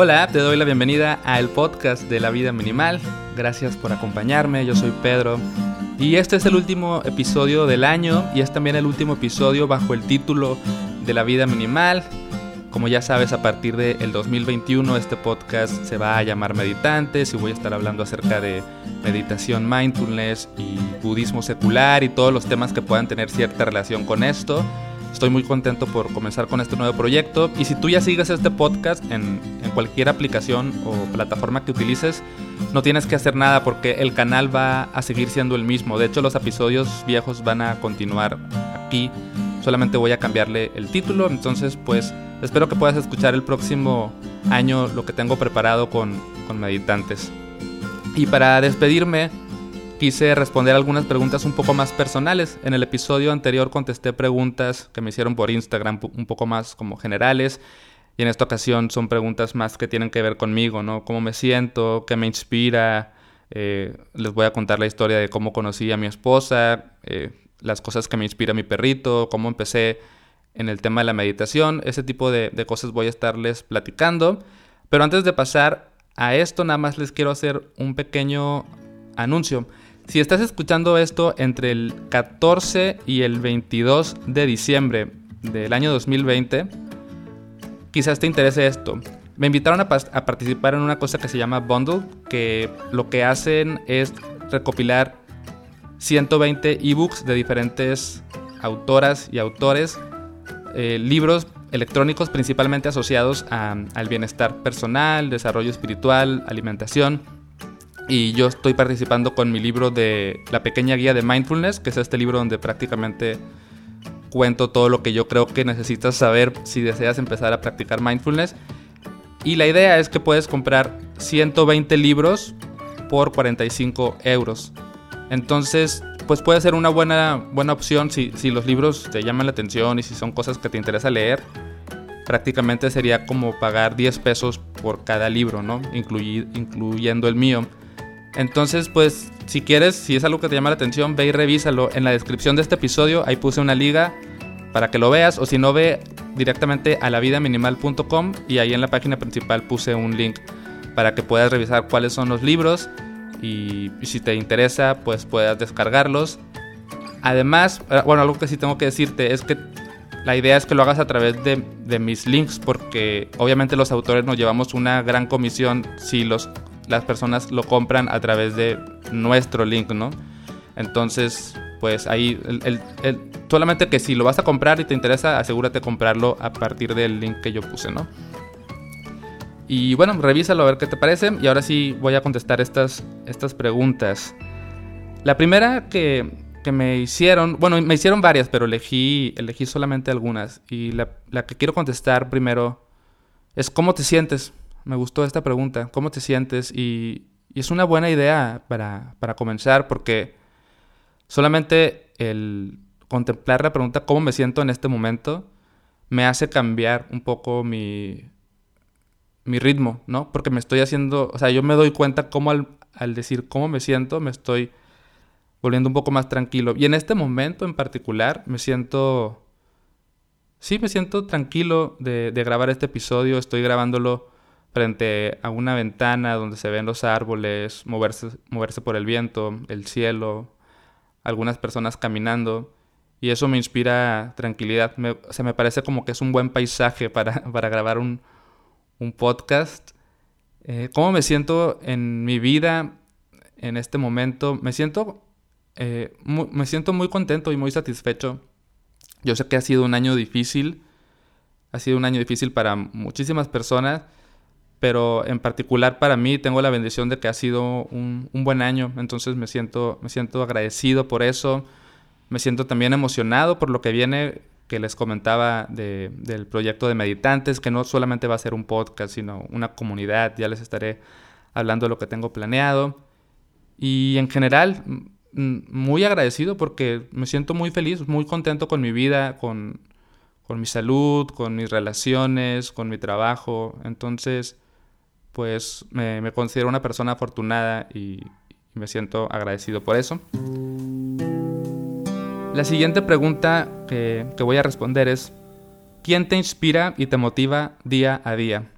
Hola, te doy la bienvenida al podcast de la vida minimal. Gracias por acompañarme, yo soy Pedro. Y este es el último episodio del año y es también el último episodio bajo el título de la vida minimal. Como ya sabes, a partir del 2021 este podcast se va a llamar Meditantes y voy a estar hablando acerca de meditación, mindfulness y budismo secular y todos los temas que puedan tener cierta relación con esto. Estoy muy contento por comenzar con este nuevo proyecto y si tú ya sigues este podcast en, en, cualquier aplicación o plataforma que utilices, no tienes que hacer nada porque el canal va a seguir siendo el mismo. De hecho, los episodios viejos van a continuar aquí. Solamente voy a cambiarle el título. Entonces, pues espero que puedas escuchar el próximo año lo que tengo preparado con, con meditantes. Y para despedirme, quise responder algunas preguntas un poco más personales. En el episodio anterior contesté preguntas que me hicieron por Instagram un poco más como generales. Y en esta ocasión son preguntas más que tienen que ver conmigo, ¿no? Cómo me siento, qué me inspira. Eh, les voy a contar la historia de cómo conocí a mi esposa, eh, las cosas que me inspira mi perrito, cómo empecé en el tema de la meditación. Ese tipo de, de cosas voy a estarles platicando. Pero antes de pasar a esto, nada más les quiero hacer un pequeño anuncio. Si estás escuchando esto entre el 14 y el 22 de diciembre del año 2020, quizás te interese esto. Me invitaron a, participar en una cosa que se llama Bundle, que lo que hacen es recopilar 120 ebooks de diferentes autoras y autores, eh, libros electrónicos principalmente asociados a, al bienestar personal, desarrollo espiritual, alimentación y yo estoy participando con mi libro de La pequeña guía de mindfulness, que es este libro donde prácticamente cuento todo lo que yo creo que necesitas saber si deseas empezar a practicar mindfulness. Y la idea es que puedes comprar 120 libros por 45 euros. Entonces, pues puede ser una buena, buena opción si, si los libros te llaman la atención y si son cosas que te interesa leer. Prácticamente sería como pagar 10 pesos por cada libro, ¿no? incluyendo el mío. Entonces, pues, si quieres, si es algo que te llama la atención, ve y revísalo. En la descripción de este episodio, ahí puse una liga para que lo veas. O si no, ve directamente a lavidaminimal.com y ahí en la página principal puse un link para que puedas revisar cuáles son los libros y, si te interesa, pues puedas descargarlos. Además, eh, bueno, algo que sí tengo que decirte es que la idea es que lo hagas a través de, de mis links porque obviamente los autores nos llevamos una gran comisión si los las personas lo compran a través de nuestro link, ¿no? Entonces, pues ahí, solamente que si lo vas a comprar y te interesa, asegúrate de comprarlo a partir del link que yo puse, ¿no? Y bueno, revísalo a ver qué te parece. Y ahora sí voy a contestar estas, estas preguntas. La primera que, que me hicieron, bueno, me hicieron varias, pero elegí, elegí solamente algunas. Y la, la que quiero contestar primero es ¿cómo te sientes? Me gustó esta pregunta. ¿Cómo te sientes? Y, es una buena idea para, comenzar porque solamente el contemplar la pregunta ¿cómo me siento en este momento? me hace cambiar un poco mi, mi ritmo, ¿no? Porque me estoy haciendo, o sea, yo me doy cuenta cómo al, decir cómo me siento, me estoy volviendo un poco más tranquilo. Y en este momento en particular me siento, sí, me siento tranquilo de, de grabar este episodio, estoy grabándolo frente a una ventana donde se ven los árboles, moverse, moverse por el viento, el cielo, algunas personas caminando. Y eso me inspira tranquilidad. Me, se me parece como que es un buen paisaje para, para grabar un, un podcast. Eh, ¿Cómo me siento en mi vida en este momento? Me siento, eh, me siento muy contento y muy satisfecho. Yo sé que ha sido un año difícil. Ha sido un año difícil para muchísimas personas pero en particular para mí tengo la bendición de que ha sido un, buen año, entonces me siento, me siento agradecido por eso, me siento también emocionado por lo que viene, que les comentaba del proyecto de meditantes, que no solamente va a ser un podcast, sino una comunidad, ya les estaré hablando de lo que tengo planeado. Y en general, muy agradecido porque me siento muy feliz, muy contento con mi vida, con, con mi salud, con mis relaciones, con mi trabajo. Entonces, pues me, considero una persona afortunada y, me siento agradecido por eso. La siguiente pregunta que, voy a responder es, ¿quién te inspira y te motiva día a día?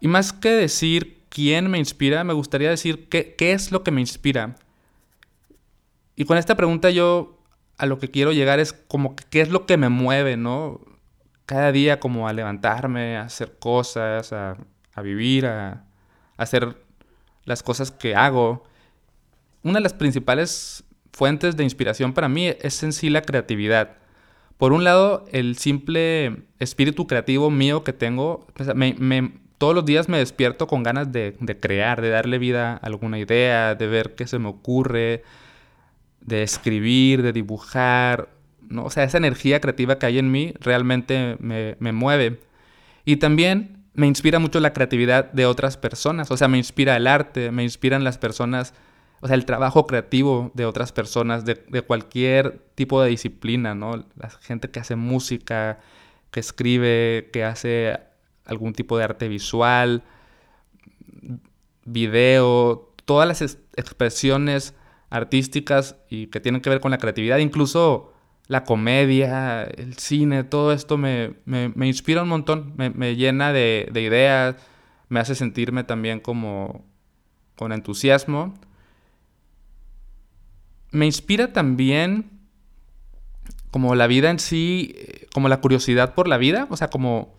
Y más que decir quién me inspira, me gustaría decir qué, qué es lo que me inspira. Y con esta pregunta yo a lo que quiero llegar es como qué es lo que me mueve, ¿no? Cada día como a levantarme, a hacer cosas, a, vivir, a, a, hacer las cosas que hago. Una de las principales fuentes de inspiración para mí es en sí la creatividad. Por un lado, el simple espíritu creativo mío que tengo, todos los días me despierto con ganas de, crear, de darle vida a alguna idea, de ver qué se me ocurre, de escribir, de dibujar. ¿no? O sea, esa energía creativa que hay en mí realmente me, me mueve. Y también me inspira mucho la creatividad de otras personas. O sea, me inspira el arte, me inspiran las personas o sea, el trabajo creativo de otras personas, de, cualquier tipo de disciplina, ¿no? La gente que hace música, que escribe, que hace algún tipo de arte visual, video, todas las expresiones artísticas y que tienen que ver con la creatividad, incluso la comedia, el cine, todo esto me, inspira un montón, me, llena de, de ideas, me hace sentirme también como con entusiasmo me inspira también como la vida en sí, como la curiosidad por la vida, o sea, como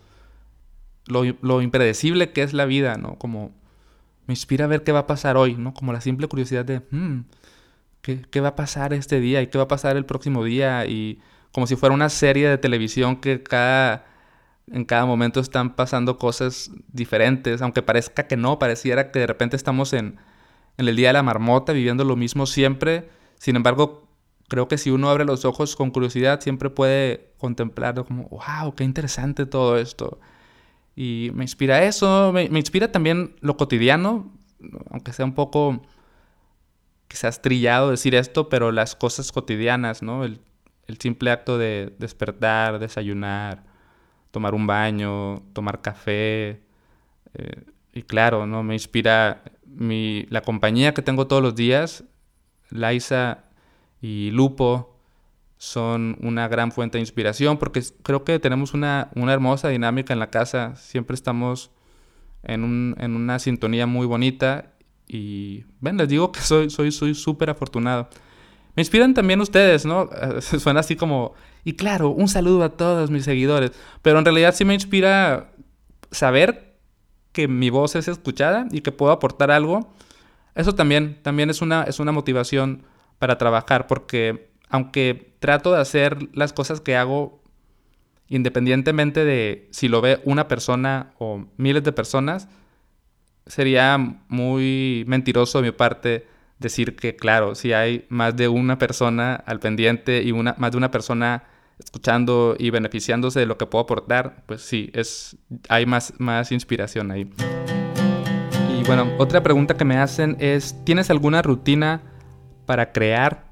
lo, impredecible que es la vida, ¿no? Como me inspira a ver qué va a pasar hoy, ¿no? Como la simple curiosidad de, hmm, ¿qué, va a pasar este día y qué va a pasar el próximo día? Y como si fuera una serie de televisión que cada, en cada momento están pasando cosas diferentes, aunque parezca que no, pareciera que de repente estamos en, en el día de la marmota viviendo lo mismo siempre sin embargo, creo que si uno abre los ojos con curiosidad, siempre puede contemplar como, wow, qué interesante todo esto. Y me inspira eso, me, inspira también lo cotidiano, aunque sea un poco quizás trillado decir esto, pero las cosas cotidianas, ¿no? El, simple acto de despertar, desayunar, tomar un baño, tomar café. Eh, y claro, ¿no? Me inspira mi, la compañía que tengo todos los días Laisa y Lupo son una gran fuente de inspiración porque creo que tenemos una, hermosa dinámica en la casa. Siempre estamos en, una sintonía muy bonita y, ven, les digo que soy súper soy, súper afortunado. Me inspiran también ustedes, ¿no? Suena así como, y claro, un saludo a todos mis seguidores, pero en realidad sí me inspira saber que mi voz es escuchada y que puedo aportar algo eso también, también es una, es una motivación para trabajar, porque aunque trato de hacer las cosas que hago independientemente de si lo ve una persona o miles de personas, sería muy mentiroso de mi parte decir que, claro, si hay más de una persona al pendiente y una, más de una persona escuchando y beneficiándose de lo que puedo aportar, pues sí, es, hay más, más inspiración ahí. Y bueno, otra pregunta que me hacen es, ¿tienes alguna rutina para crear?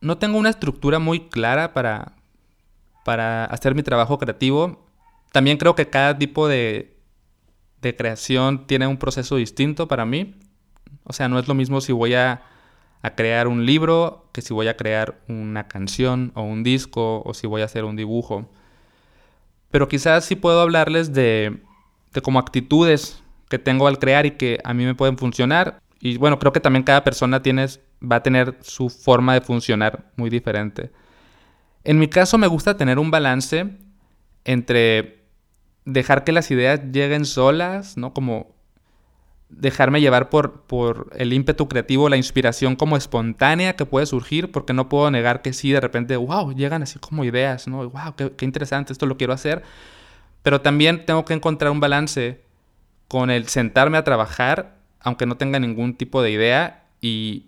No tengo una estructura muy clara para, para hacer mi trabajo creativo. También creo que cada tipo de, de creación tiene un proceso distinto para mí. O sea, no es lo mismo si voy a, a, crear un libro que si voy a crear una canción o un disco o si voy a hacer un dibujo. Pero quizás sí puedo hablarles de, de como actitudes que tengo al crear y que a mí me pueden funcionar. Y bueno, creo que también cada persona tiene, va a tener su forma de funcionar muy diferente. En mi caso me gusta tener un balance entre dejar que las ideas lleguen solas, ¿no? Como dejarme llevar por, por el ímpetu creativo, la inspiración como espontánea que puede surgir, porque no puedo negar que sí, de repente, wow, llegan así como ideas, ¿no? Wow, qué, qué interesante, esto lo quiero hacer. Pero también tengo que encontrar un balance con el sentarme a trabajar, aunque no tenga ningún tipo de idea, y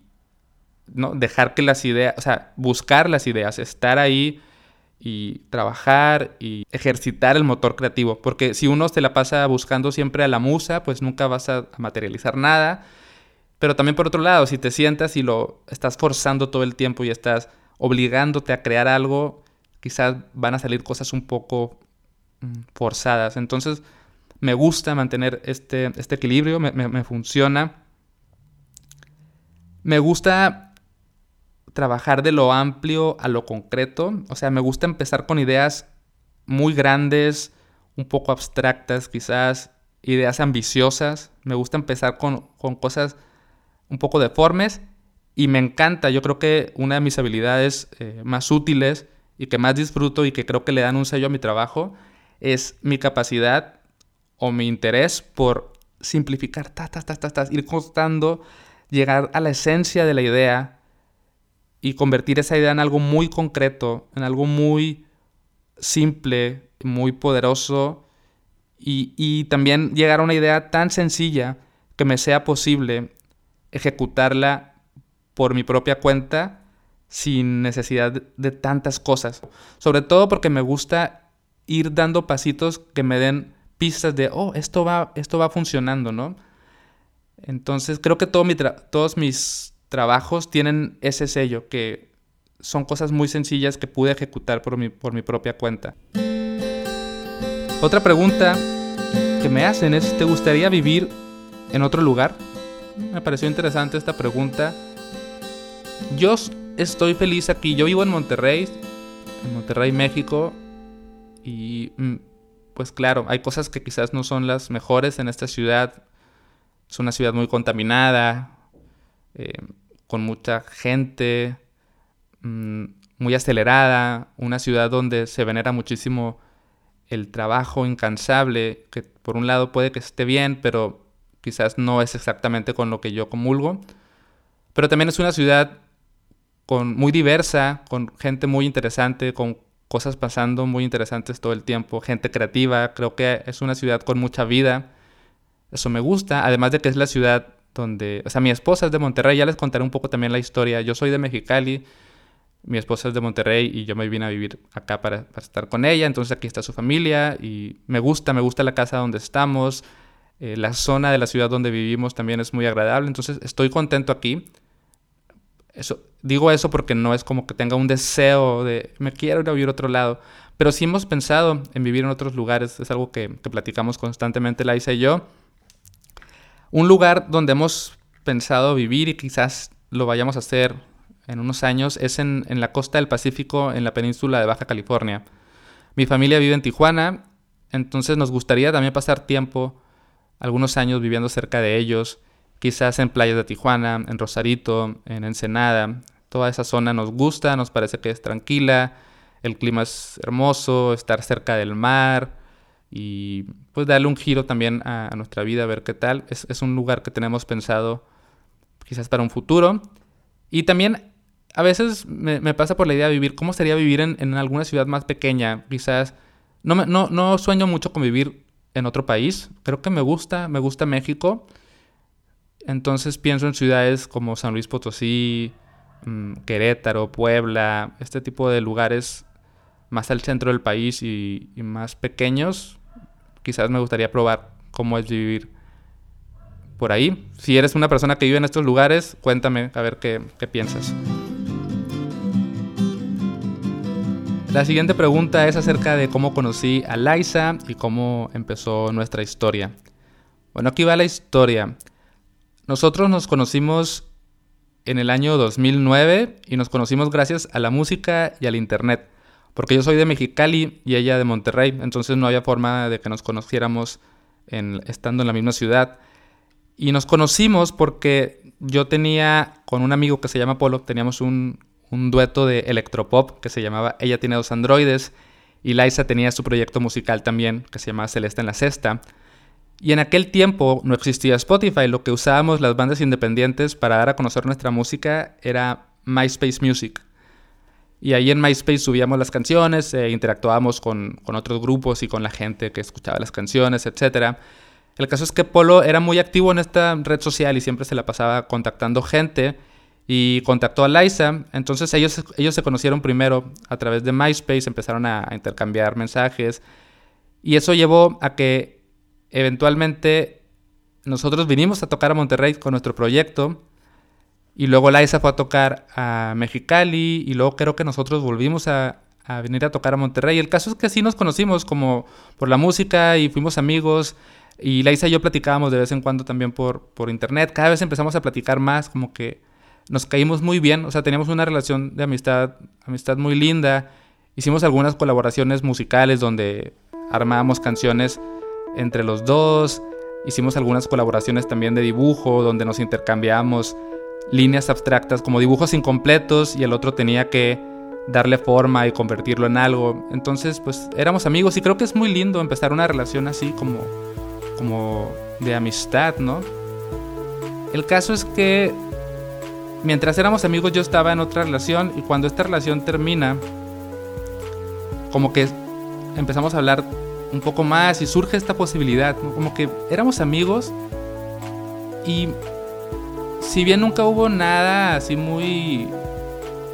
¿no? dejar que las ideas, o sea, buscar las ideas, estar ahí y trabajar y ejercitar el motor creativo. Porque si uno se la pasa buscando siempre a la musa, pues nunca vas a materializar nada. Pero también por otro lado, si te sientas y lo estás forzando todo el tiempo y estás obligándote a crear algo, quizás van a salir cosas un poco mm, forzadas. Entonces, me gusta mantener este, este equilibrio, me, funciona. Me gusta trabajar de lo amplio a lo concreto. O sea, me gusta empezar con ideas muy grandes, un poco abstractas quizás, ideas ambiciosas, me gusta empezar con, cosas un poco deformes y me encanta, yo creo que una de mis habilidades eh, más útiles y que más disfruto y que creo que le dan un sello a mi trabajo es mi capacidad o mi interés por simplificar, ir costando, llegar a la esencia de la idea y convertir esa idea en algo muy concreto, en algo muy simple, muy poderoso y, también llegar a una idea tan sencilla que me sea posible ejecutarla por mi propia cuenta sin necesidad de tantas cosas. Sobre todo porque me gusta ir dando pasitos que me den pistas de, oh, esto va, esto va funcionando, ¿no? Entonces creo que todo mi todos mis trabajos tienen ese sello, que son cosas muy sencillas que pude ejecutar por mi, por mi propia cuenta. Otra pregunta que me hacen es, ¿te gustaría vivir en otro lugar? Me pareció interesante esta pregunta. Yo estoy feliz aquí. Yo vivo en Monterrey, en Monterrey, México. Y mm, pues claro, hay cosas que quizás no son las mejores en esta ciudad. Es una ciudad muy contaminada, eh, con mucha gente, mm, muy acelerada, una ciudad donde se venera muchísimo el trabajo incansable, que por un lado puede que esté bien, pero quizás no es exactamente con lo que yo comulgo. Pero también es una ciudad con, muy diversa, con gente muy interesante, con cosas pasando muy interesantes todo el tiempo, gente creativa, creo que es una ciudad con mucha vida. Eso me gusta, además de que es la ciudad donde, o sea, mi esposa es de Monterrey, ya les contaré un poco también la historia. Yo soy de Mexicali, mi esposa es de Monterrey y yo me vine a vivir acá para, estar con ella, entonces aquí está su familia y me gusta, me gusta la casa donde estamos, eh, la zona de la ciudad donde vivimos también es muy agradable, entonces estoy contento aquí. Eso, digo eso porque no es como que tenga un deseo de me quiero ir a vivir a otro lado, pero sí hemos pensado en vivir en otros lugares, es algo que, que platicamos constantemente la y yo. Un lugar donde hemos pensado vivir y quizás lo vayamos a hacer en unos años es en, la costa del Pacífico, en la península de Baja California. Mi familia vive en Tijuana, entonces nos gustaría también pasar tiempo, algunos años viviendo cerca de ellos, quizás en playas de Tijuana, en Rosarito, en Ensenada. Toda esa zona nos gusta, nos parece que es tranquila, el clima es hermoso, estar cerca del mar y pues darle un giro también a, nuestra vida, a ver qué tal. Es, es un lugar que tenemos pensado quizás para un futuro. Y también a veces me, pasa por la idea de vivir, ¿cómo sería vivir en, alguna ciudad más pequeña? Quizás, no, no, no sueño mucho con vivir en otro país, creo que me gusta, me gusta México. Entonces pienso en ciudades como San Luis Potosí, mm, Querétaro, Puebla, este tipo de lugares más al centro del país y, más pequeños. Quizás me gustaría probar cómo es vivir por ahí. Si eres una persona que vive en estos lugares, cuéntame a ver qué, qué piensas. La siguiente pregunta es acerca de cómo conocí a Liza y cómo empezó nuestra historia. Bueno, aquí va la historia. Nosotros nos conocimos en el año 2009 y nos conocimos gracias a la música y al internet. Porque yo soy de Mexicali y ella de Monterrey, entonces no había forma de que nos conociéramos en, estando en la misma ciudad. Y nos conocimos porque yo tenía, con un amigo que se llama Polo, teníamos un, dueto de electropop que se llamaba Ella tiene dos androides y Liza tenía su proyecto musical también que se llamaba Celeste en la Cesta. Y en aquel tiempo no existía Spotify, lo que usábamos las bandas independientes para dar a conocer nuestra música era MySpace Music. Y ahí en MySpace subíamos las canciones, e interactuábamos con, con, otros grupos y con la gente que escuchaba las canciones, etc. El caso es que Polo era muy activo en esta red social y siempre se la pasaba contactando gente y contactó a Liza. Entonces ellos, ellos se conocieron primero a través de MySpace, empezaron a, intercambiar mensajes y eso llevó a que eventualmente nosotros vinimos a tocar a Monterrey con nuestro proyecto y luego Liza fue a tocar a Mexicali y luego creo que nosotros volvimos a, venir a tocar a Monterrey. El caso es que sí nos conocimos como por la música y fuimos amigos. Y Liza y yo platicábamos de vez en cuando también por, por internet. Cada vez empezamos a platicar más, como que nos caímos muy bien, o sea, teníamos una relación de amistad, amistad muy linda. Hicimos algunas colaboraciones musicales donde armábamos canciones entre los dos. Hicimos algunas colaboraciones también de dibujo, donde nos intercambiamos líneas abstractas como dibujos incompletos y el otro tenía que darle forma y convertirlo en algo. Entonces, pues éramos amigos y creo que es muy lindo empezar una relación así como, como de amistad, ¿no? El caso es que mientras éramos amigos yo estaba en otra relación y cuando esta relación termina, como que empezamos a hablar un poco más y surge esta posibilidad, como que éramos amigos y si bien nunca hubo nada así muy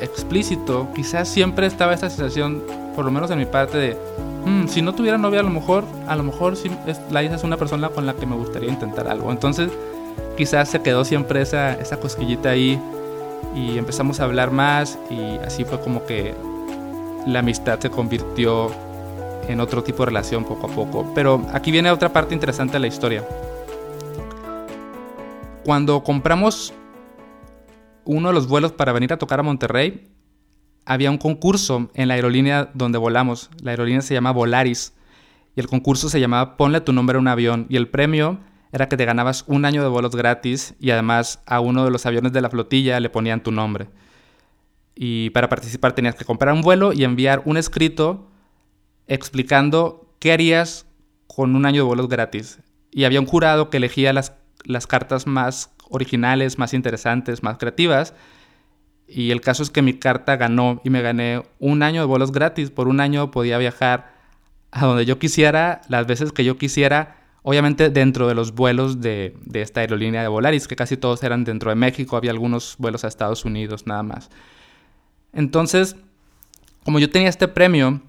explícito, quizás siempre estaba esta sensación, por lo menos de mi parte, de mm, si no tuviera novia a lo mejor, a lo mejor si la es una persona con la que me gustaría intentar algo. Entonces quizás se quedó siempre esa, esa cosquillita ahí y empezamos a hablar más y así fue como que la amistad se convirtió en otro tipo de relación poco a poco. Pero aquí viene otra parte interesante de la historia. Cuando compramos uno de los vuelos para venir a tocar a Monterrey, había un concurso en la aerolínea donde volamos. La aerolínea se llama Volaris. Y el concurso se llamaba Ponle tu nombre a un avión. Y el premio era que te ganabas un año de vuelos gratis y además a uno de los aviones de la flotilla le ponían tu nombre. Y para participar tenías que comprar un vuelo y enviar un escrito explicando qué harías con un año de vuelos gratis. Y había un jurado que elegía las, las cartas más originales, más interesantes, más creativas. Y el caso es que mi carta ganó y me gané un año de vuelos gratis. Por un año podía viajar a donde yo quisiera, las veces que yo quisiera, obviamente dentro de los vuelos de, de, esta aerolínea de Volaris, que casi todos eran dentro de México, había algunos vuelos a Estados Unidos nada más. Entonces, como yo tenía este premio,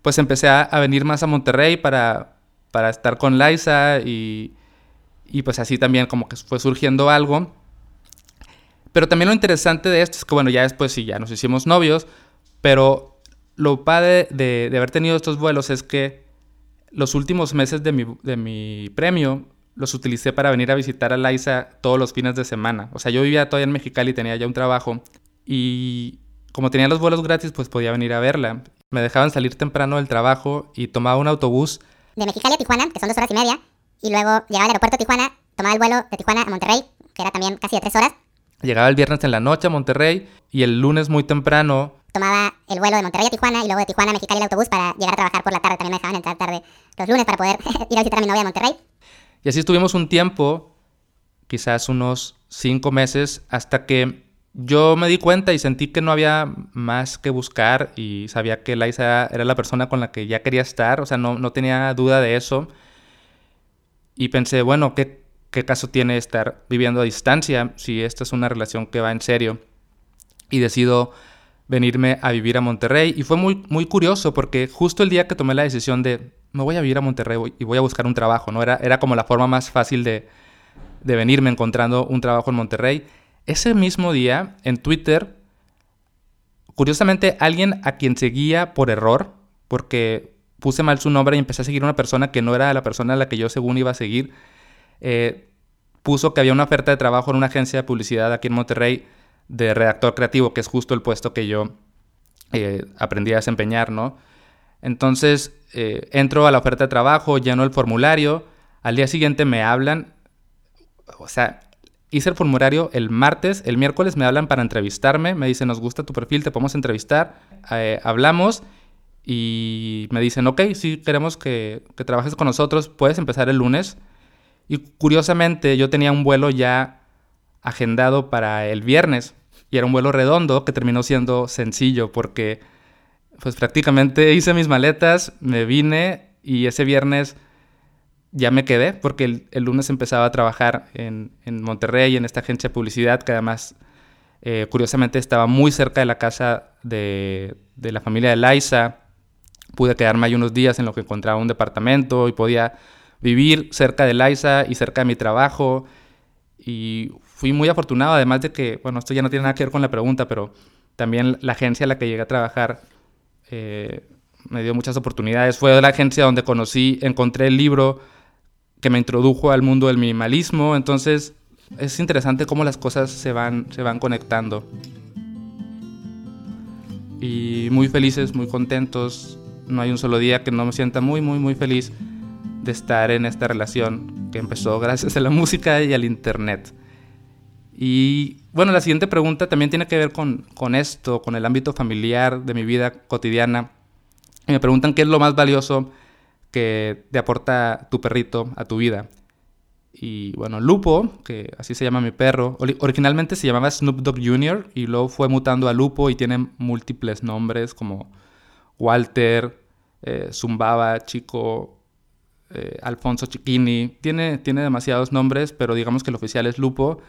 pues empecé a, a venir más a Monterrey para, para estar con Liza y, y pues así también como que fue surgiendo algo. Pero también lo interesante de esto es que, bueno, ya después sí, ya nos hicimos novios, pero lo padre de, de haber tenido estos vuelos es que los últimos meses de mi, de mi, premio los utilicé para venir a visitar a Liza todos los fines de semana. O sea, yo vivía todavía en Mexicali, tenía ya un trabajo y como tenía los vuelos gratis, pues podía venir a verla. Me dejaban salir temprano del trabajo y tomaba un autobús. De Mexicali a Tijuana, que son dos horas y media, y luego llegaba al aeropuerto de Tijuana, tomaba el vuelo de Tijuana a Monterrey, que era también casi de tres horas. Llegaba el viernes en la noche a Monterrey y el lunes muy temprano. Tomaba el vuelo de Monterrey a Tijuana y luego de Tijuana a Mexicali el autobús para llegar a trabajar por la tarde. También me dejaban entrar tarde los lunes para poder ir a visitar a mi novia a Monterrey. Y así estuvimos un tiempo, quizás unos cinco meses, hasta que yo me di cuenta y sentí que no había más que buscar y sabía que Liza era la persona con la que ya quería estar, o sea, no, no tenía duda de eso. Y pensé, bueno, ¿qué, ¿qué caso tiene estar viviendo a distancia si esta es una relación que va en serio? Y decido venirme a vivir a Monterrey. Y fue muy, muy curioso porque justo el día que tomé la decisión de me voy a vivir a Monterrey y voy a buscar un trabajo, ¿no? Era, era como la forma más fácil de, de venirme encontrando un trabajo en Monterrey. Ese mismo día, en Twitter, curiosamente, alguien a quien seguía por error, porque puse mal su nombre y empecé a seguir a una persona que no era la persona a la que yo según iba a seguir, eh, puso que había una oferta de trabajo en una agencia de publicidad aquí en Monterrey de redactor creativo, que es justo el puesto que yo eh, aprendí a desempeñar, ¿no? Entonces, eh, entro a la oferta de trabajo, lleno el formulario, al día siguiente me hablan, o sea, hice el formulario el martes, el miércoles me hablan para entrevistarme, me dicen, nos gusta tu perfil, te podemos entrevistar, eh, hablamos y me dicen, ok, si queremos que, que, trabajes con nosotros, puedes empezar el lunes. Y curiosamente yo tenía un vuelo ya agendado para el viernes y era un vuelo redondo que terminó siendo sencillo porque pues prácticamente hice mis maletas, me vine y ese viernes ya me quedé porque el, lunes empezaba a trabajar en, en, Monterrey, en esta agencia de publicidad que además, eh, curiosamente, estaba muy cerca de la casa de, de la familia de Liza. Pude quedarme ahí unos días en lo que encontraba un departamento y podía vivir cerca de Liza y cerca de mi trabajo. Y fui muy afortunado, además de que, bueno, esto ya no tiene nada que ver con la pregunta, pero también la agencia a la que llegué a trabajar eh, me dio muchas oportunidades. Fue la agencia donde conocí, encontré el libro que me introdujo al mundo del minimalismo. Entonces es interesante cómo las cosas se van, se van conectando. Y muy felices, muy contentos. No hay un solo día que no me sienta muy, muy, muy feliz de estar en esta relación que empezó gracias a la música y al internet. Y bueno, la siguiente pregunta también tiene que ver con, con esto, con el ámbito familiar de mi vida cotidiana. Y me preguntan qué es lo más valioso que te aporta tu perrito a tu vida. Y bueno, Lupo, que así se llama mi perro, originalmente se llamaba Snoop Dogg Jr. y luego fue mutando a Lupo y tiene múltiples nombres como Walter, eh, Zumbaba, Chico, eh, Alfonso Chiquini. Tiene, tiene demasiados nombres, pero digamos que el oficial es Lupo.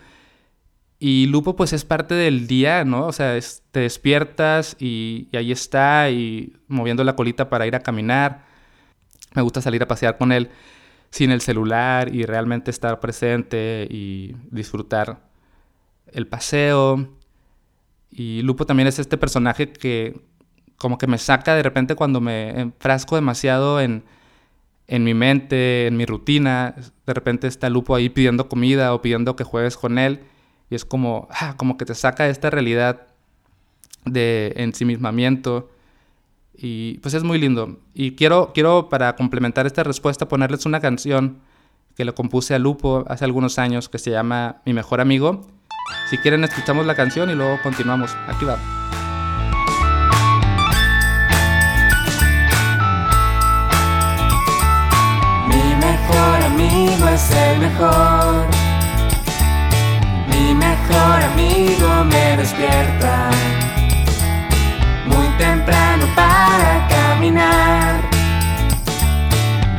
Y Lupo pues es parte del día, ¿no? O sea, te despiertas y, y, ahí está y moviendo la colita para ir a caminar. Me gusta salir a pasear con él sin el celular y realmente estar presente y disfrutar el paseo. Y Lupo también es este personaje que como que me saca de repente cuando me enfrasco demasiado en, en mi mente, en mi rutina. De repente está Lupo ahí pidiendo comida o pidiendo que juegues con él. Y es como, ah, como que te saca de esta realidad de ensimismamiento y pues es muy lindo. Y quiero, quiero para complementar esta respuesta ponerles una canción que le compuse a Lupo hace algunos años que se llama Mi mejor amigo. Si quieren escuchamos la canción y luego continuamos. Aquí va. Amigo es el mejor. Mi mejor amigo me despierta muy temprano para caminar,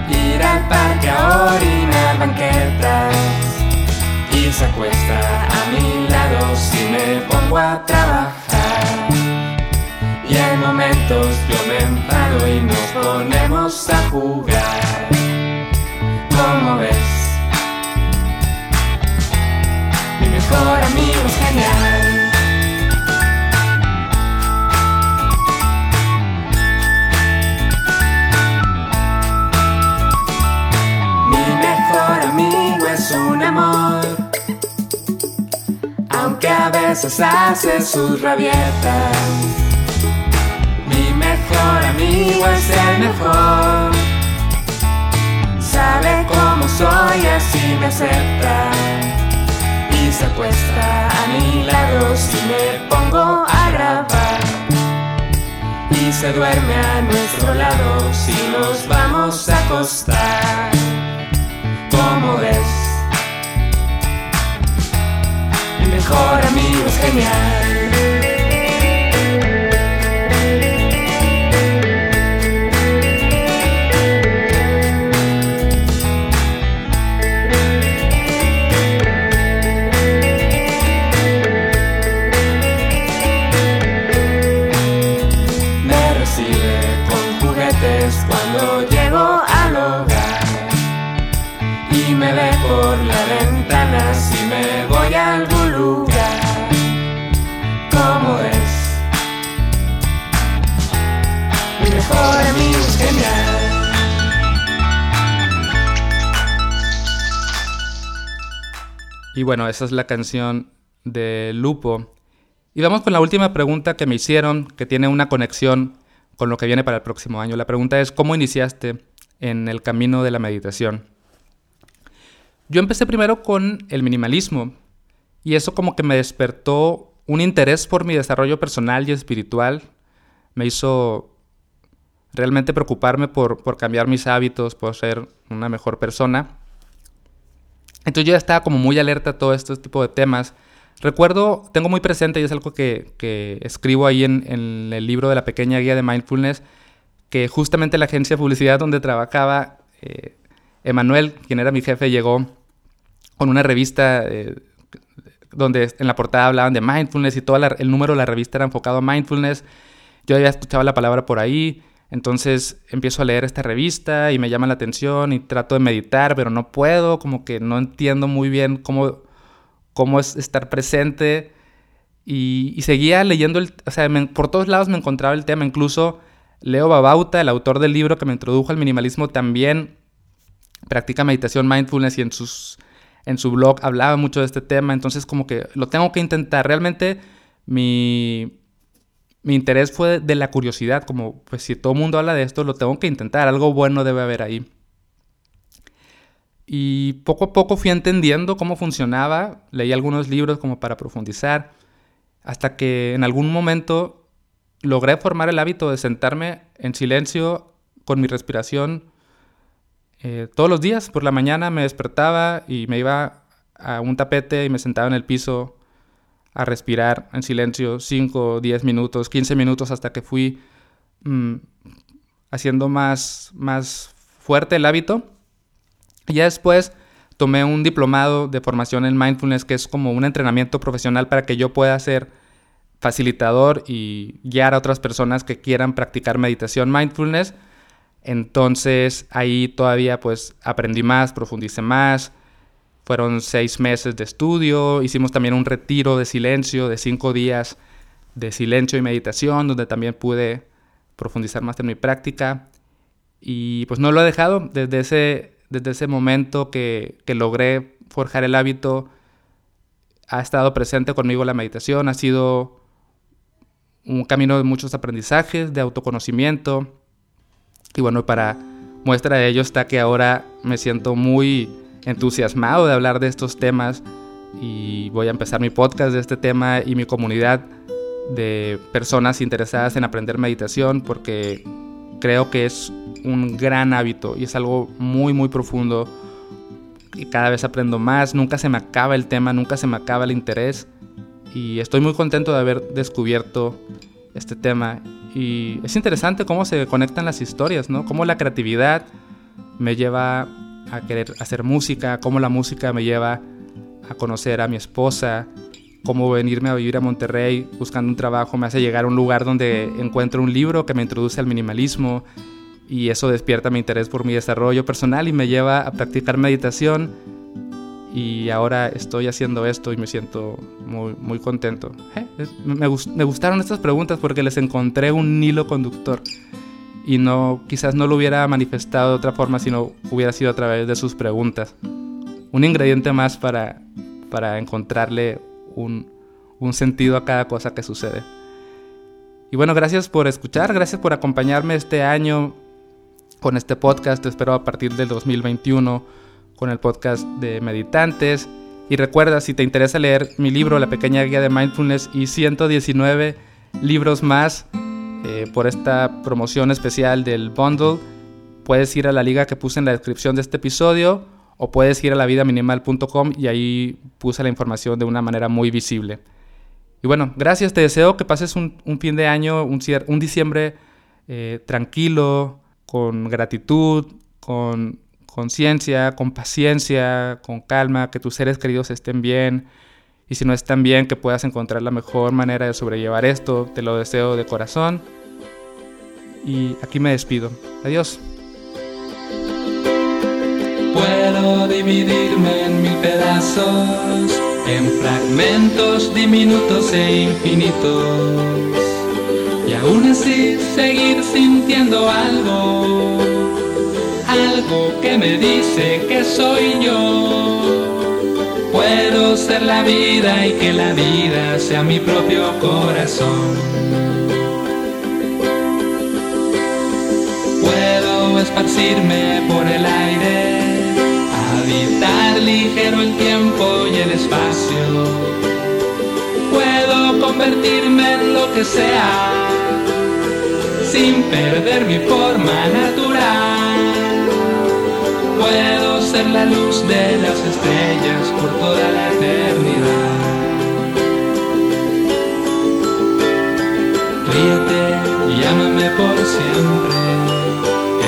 ir al parque a orinar banquetas y se acuesta a mi lado si me pongo a trabajar. Y en momentos yo me enfado y nos ponemos a jugar. ¿Cómo ves? Mi mejor amigo es genial. un amor. Aunque a veces hace sus rabietas. Mi mejor amigo es el mejor. Sabe cómo soy, así me acepta. Y se acuesta a mi lado si me pongo a grabar. Y se duerme a nuestro lado si nos vamos a acostar. ¿Cómo ves? mejor amigo es genial. Y bueno, esa es la canción de Lupo. Y vamos con la última pregunta que me hicieron, que tiene una conexión con lo que viene para el próximo año. La pregunta es, ¿cómo iniciaste en el camino de la meditación? Yo empecé primero con el minimalismo y eso como que me despertó un interés por mi desarrollo personal y espiritual. Me hizo realmente preocuparme por, por cambiar mis hábitos, por ser una mejor persona. Entonces yo ya estaba como muy alerta a todo este tipo de temas. Recuerdo, tengo muy presente, y es algo que, que escribo ahí en, el libro de la pequeña guía de mindfulness, que justamente la agencia de publicidad donde trabajaba, eh, Emanuel, quien era mi jefe, llegó con una revista eh, donde en la portada hablaban de mindfulness y todo el número de la revista era enfocado a mindfulness. Yo ya escuchaba la palabra por ahí, entonces empiezo a leer esta revista y me llama la atención y trato de meditar, pero no puedo, como que no entiendo muy bien cómo, cómo es estar presente. Y, seguía leyendo, el, o sea, por todos lados me encontraba el tema, incluso Leo Babauta, el autor del libro que me introdujo al minimalismo, también practica meditación mindfulness y en sus en su blog hablaba mucho de este tema, entonces como que lo tengo que intentar. Realmente mi, mi interés fue de la curiosidad, como pues si todo el mundo habla de esto, lo tengo que intentar, algo bueno debe haber ahí. Y poco a poco fui entendiendo cómo funcionaba, leí algunos libros como para profundizar, hasta que en algún momento logré formar el hábito de sentarme en silencio con mi respiración eh, todos los días. Por la mañana me despertaba y me iba a un tapete y me sentaba en el piso a respirar en silencio 5, 10 minutos, 15 minutos hasta que fui mm, haciendo más, más fuerte el hábito. Y ya después tomé un diplomado de formación en mindfulness, que es como un entrenamiento profesional para que yo pueda ser facilitador y guiar a otras personas que quieran practicar meditación mindfulness. Entonces ahí todavía pues aprendí más, profundicé más. Fueron seis meses de estudio. Hicimos también un retiro de silencio de cinco días de silencio y meditación, donde también pude profundizar más en mi práctica. Y pues no lo he dejado desde ese, desde ese momento que, que logré forjar el hábito. Ha estado presente conmigo la meditación, ha sido un camino de muchos aprendizajes, de autoconocimiento. Y bueno, para muestra de ello está que ahora me siento muy entusiasmado de hablar de estos temas y voy a empezar mi podcast de este tema y mi comunidad de personas interesadas en aprender meditación porque creo que es un gran hábito y es algo muy muy profundo y cada vez aprendo más, nunca se me acaba el tema, nunca se me acaba el interés y estoy muy contento de haber descubierto este tema y es interesante cómo se conectan las historias, ¿no? Cómo la creatividad me lleva a querer hacer música, cómo la música me lleva a conocer a mi esposa, cómo venirme a vivir a Monterrey buscando un trabajo me hace llegar a un lugar donde encuentro un libro que me introduce al minimalismo y eso despierta mi interés por mi desarrollo personal y me lleva a practicar meditación y ahora estoy haciendo esto y me siento muy, muy contento. Eh, me, me, gustaron estas preguntas porque les encontré un hilo conductor y no quizás no lo hubiera manifestado de otra forma si no hubiera sido a través de sus preguntas. Un ingrediente más para, para encontrarle un, un sentido a cada cosa que sucede. Y bueno, gracias por escuchar, gracias por acompañarme este año con este podcast. Te espero a partir del 2021 con el podcast de Meditantes. Y recuerda, si te interesa leer mi libro, La pequeña guía de mindfulness y 119 libros más eh, por esta promoción especial del bundle, puedes ir a la liga que puse en la descripción de este episodio o puedes ir a lavidaminimal.com y ahí puse la información de una manera muy visible. Y bueno, gracias, te deseo que pases un, fin de año, un, un diciembre eh, tranquilo, con gratitud, con conciencia, con paciencia, con calma, que tus seres queridos estén bien y si no están bien, que puedas encontrar la mejor manera de sobrellevar esto. Te lo deseo de corazón. Y aquí me despido. Adiós. Puedo dividirme en mil pedazos, en fragmentos diminutos e infinitos, y aún así seguir sintiendo algo, algo que me dice que soy yo. Puedo ser la vida y que la vida sea mi propio corazón. Puedo esparcirme por el aire habitar ligero el tiempo y el espacio. Puedo convertirme en lo que sea, sin perder mi forma natural. Puedo ser la luz de las estrellas por toda la eternidad. Ríete y llámame por siempre.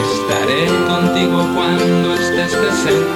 Estaré contigo cuando estés presente